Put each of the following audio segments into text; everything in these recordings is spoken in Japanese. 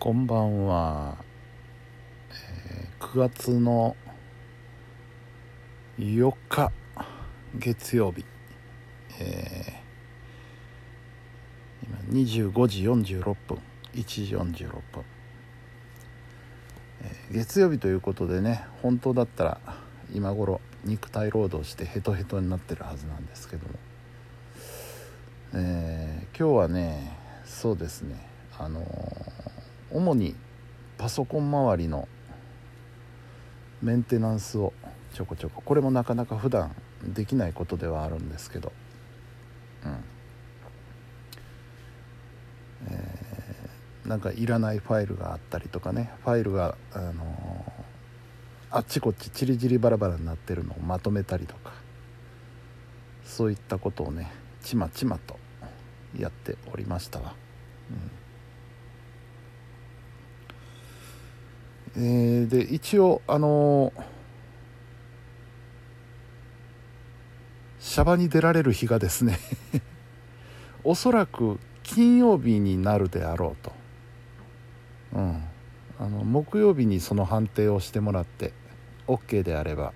こんばんは、えー9月の4日月曜日、えー今25時46分1時46分、えー月曜日ということでね本当だったら今頃肉体労働してヘトヘトになってるはずなんですけども、えー今日はねそうですねあの主にパソコン周りのメンテナンスをちょこちょここれもなかなか普段できないことではあるんですけどうんえーなんかいらないファイルがあったりとかねファイルが、あのーあっちこっちチリチリバラバラになってるのをまとめたりとかそういったことをねちまちまとやっておりましたわ。うんえーで一応あのーシャバに出られる日がですね おそらく金曜日になるであろうと、うん、あの木曜日にその判定をしてもらって OK であれば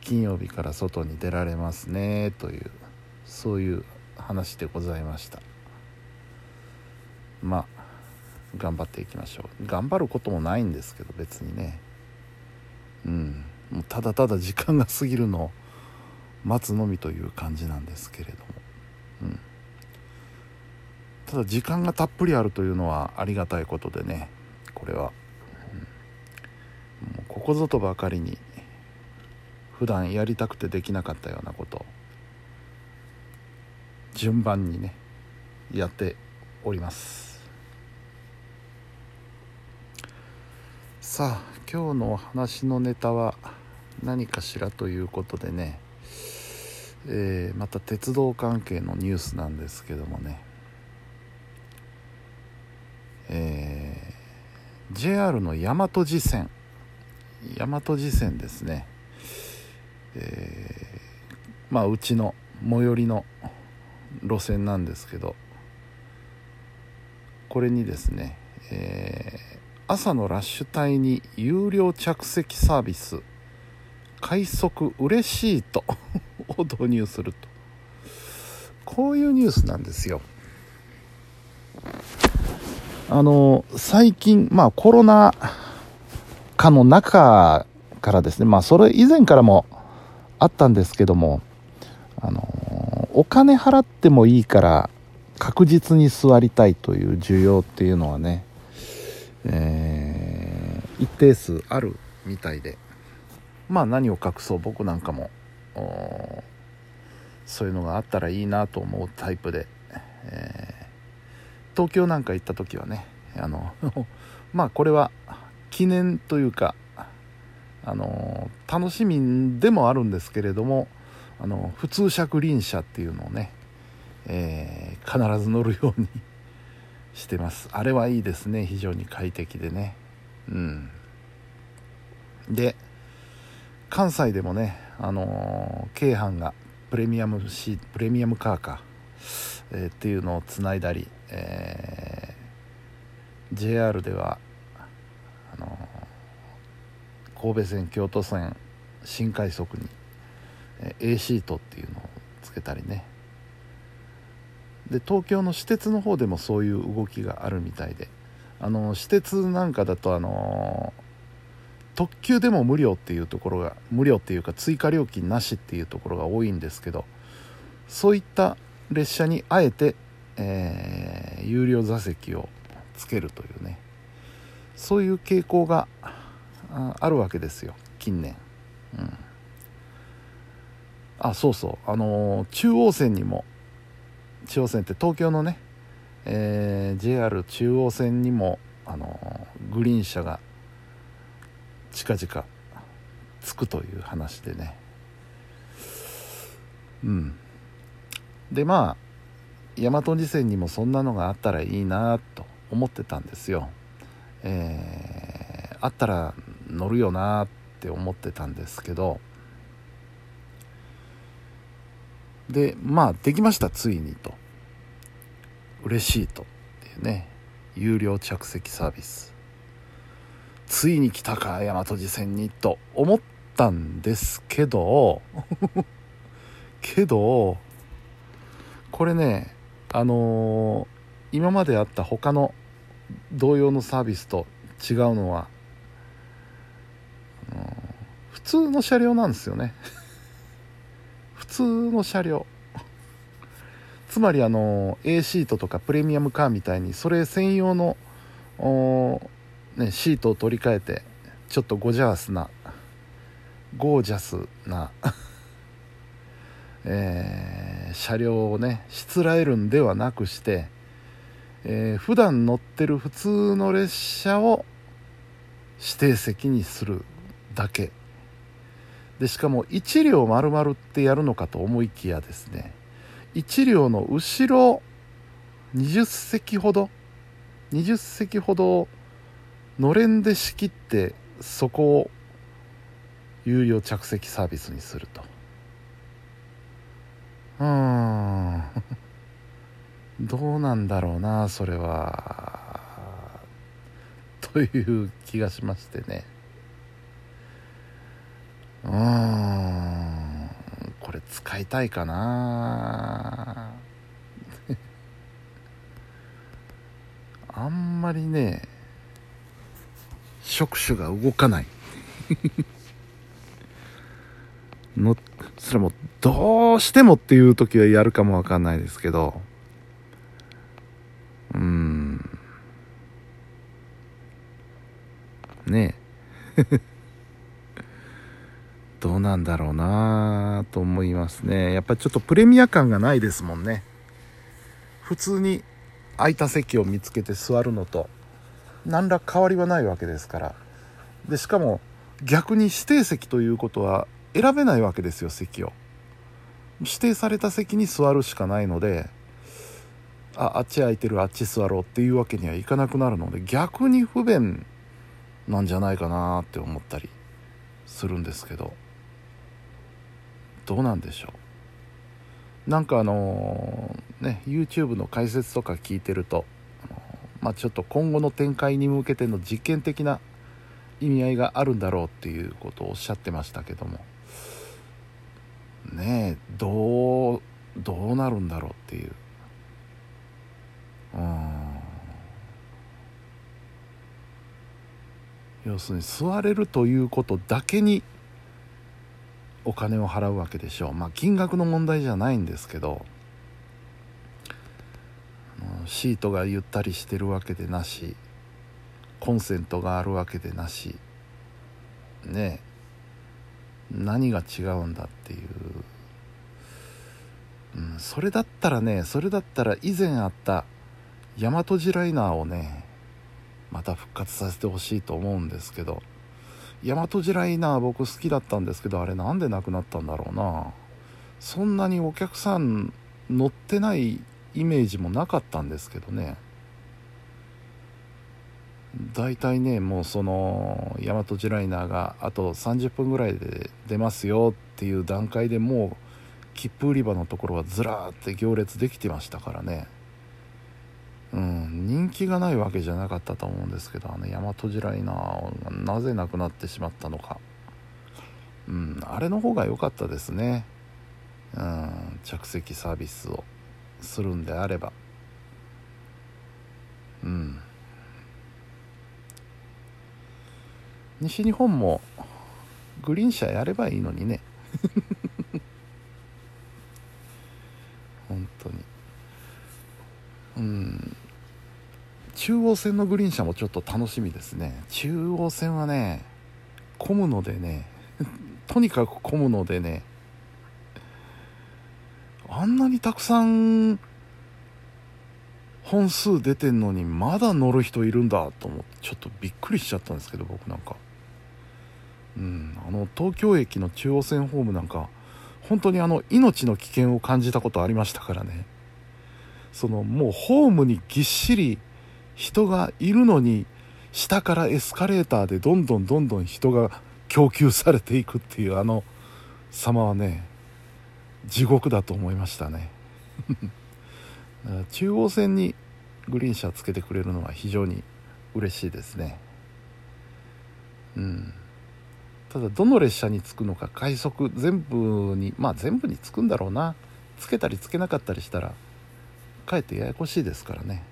金曜日から外に出られますねというそういう話でございました。まあ頑張っていきましょう。頑張ることもないんですけど別にね。うん。もうただただ時間が過ぎるのを待つのみという感じなんですけれども、うん、ただ時間がたっぷりあるというのはありがたいことでね。これは、うん。もうここぞとばかりに普段やりたくてできなかったようなこと。順番にねやっております。さあ今日のお話のネタは何かしらということでね、えーまた鉄道関係のニュースなんですけどもね、えー JR の大和路線。大和路線ですね、えーまあうちの最寄りの路線なんですけどこれにですね、えー朝のラッシュ帯に有料着席サービス。快速嬉しいと。を導入すると。こういうニュースなんですよ。あの最近まあコロナ禍の中からですね。まあそれ以前からもあったんですけどもあのお金払ってもいいから確実に座りたいという需要っていうのはねえー一定数あるみたいで。まあ何を隠そう僕なんかも。そういうのがあったらいいなと思うタイプで、えー東京なんか行った時はねあの まあこれは記念というかあの楽しみでもあるんですけれどもあの普通車輪車っていうのをね、えー必ず乗るようにしてます。あれはいいですね。非常に快適でね。うん。で関西でもねあのー京阪がプレミアムシプレミアムカーか、えーっていうのをつないだり、えー JR ではあのー神戸線京都線新快速に、え A シートっていうのをつけたりね。で東京の私鉄の方でもそういう動きがあるみたいで。あの私鉄なんかだとあの特急でも無料っていうところが無料っていうか追加料金なしっていうところが多いんですけどそういった列車にあえて、えー有料座席をつけるというね。そういう傾向がああるわけですよ近年、うん、あそうそう。あの中央線にも中央線って東京のね、えー JR 中央線にも、あのグリーン車が近々着くという話でね。うん。でまあ大和路線にもそんなのがあったらいいなと思ってたんですよ。えーあったら乗るよなって思ってたんですけどでまあできましたついにと。嬉しいとっていうね。有料着席サービス。ついに来たか大和路線にと思ったんですけど。けどこれねあのー、今まであった他の同様のサービスと違うのは、普通の車両なんですよね。通の車両。つまりあの A シートとかプレミアムカーみたいにそれ専用の、ね、シートを取り替えてちょっとゴジャースなゴージャスな えー、車両をねしつらえるんではなくして、えー、普段乗ってる普通の列車を指定席にするだけ。でしかも1両丸々ってやるのかと思いきやですね1両の後ろ20席ほど20席ほどのれんで仕切ってそこを有料着席サービスにすると。うん。どうなんだろうなそれは。という気がしましてね。うん。これ使いたいかな。あんまりね触手が動かない。のそれもどうしてもっていう時はやるかもわかんないですけど。うん。ね。えどうなんだろうなと思いますね。やっぱちょっとプレミア感がないですもんね。普通に空いた席を見つけて座るのと何ら変わりはないわけですから。でしかも逆に指定席ということは選べないわけですよ席を。指定された席に座るしかないのでああっち空いてるあっち座ろうっていうわけにはいかなくなるので逆に不便なんじゃないかなって思ったりするんですけど。どうなんでしょう。なんかあのー、ね YouTube の解説とか聞いてると、あのー、まあ、ちょっと今後の展開に向けての実験的な意味合いがあるんだろうっていうことをおっしゃってましたけども。ねえどうどうなるんだろうっていう。うん。要するに座れるということだけにお金を払うわけでしょう。まあ金額の問題じゃないんですけどシートがゆったりしてるわけでなしコンセントがあるわけでなしね何が違うんだっていう、うん、それだったらねそれだったら以前あった大和路ライナーをねまた復活させてほしいと思うんですけど大和路ライナー僕好きだったんですけどあれなんでなくなったんだろうな。そんなにお客さん乗ってないイメージもなかったんですけどね。大体ねもうその大和路ライナーがあと30分ぐらいで出ますよっていう段階でもう切符売り場のところはずらーって行列できてましたからね。うん。人気がないわけじゃなかったと思うんですけどあの大和路ライナーがなぜなくなってしまったのか。うんあれの方が良かったですね。うん着席サービスをするんであれば。うん。西日本もグリーン車やればいいのにね。本当に。うん。中央線のグリーン車もちょっと楽しみですね。中央線はね混むのでね とにかく混むのでねあんなにたくさん本数出てんのにまだ乗る人いるんだと思ってちょっとびっくりしちゃったんですけど僕なんか。うん、あの東京駅の中央線ホームなんか本当にあの命の危険を感じたことありましたからね。そのもうホームにぎっしり人がいるのに下からエスカレーターでどんどんどんどん人が供給されていくっていうあの様はね地獄だと思いましたね。中央線にグリーン車つけてくれるのは非常に嬉しいですね。うん。ただどの列車に着くのか快速全部にまあ全部に着くんだろうな。つけたりつけなかったりしたらかえってややこしいですからね。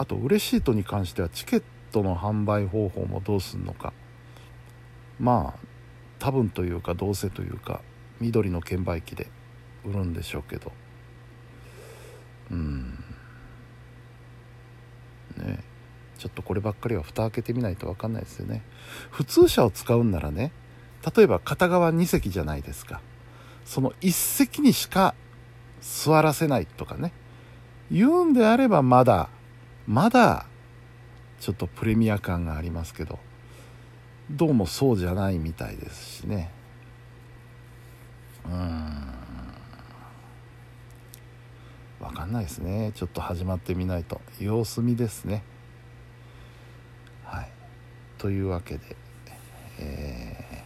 あと嬉しいとに関してはチケットの販売方法もどうすんのか。まあ多分というかどうせというか緑の券売機で売るんでしょうけど。うん。ね。ちょっとこればっかりは蓋開けてみないと分かんないですよね。普通車を使うんならね例えば片側2席じゃないですか。その1席にしか座らせないとかね。言うんであればまだまだちょっとプレミア感がありますけどどうもそうじゃないみたいですしね。うん。分かんないですね。ちょっと始まってみないと様子見ですね。はい。というわけでえ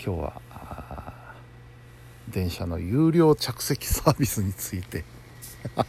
ー、今日は電車の有料着席サービスについて。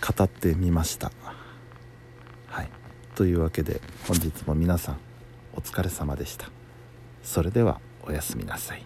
語ってみました。はい。というわけで本日も皆さんお疲れ様でした。それではおやすみなさい。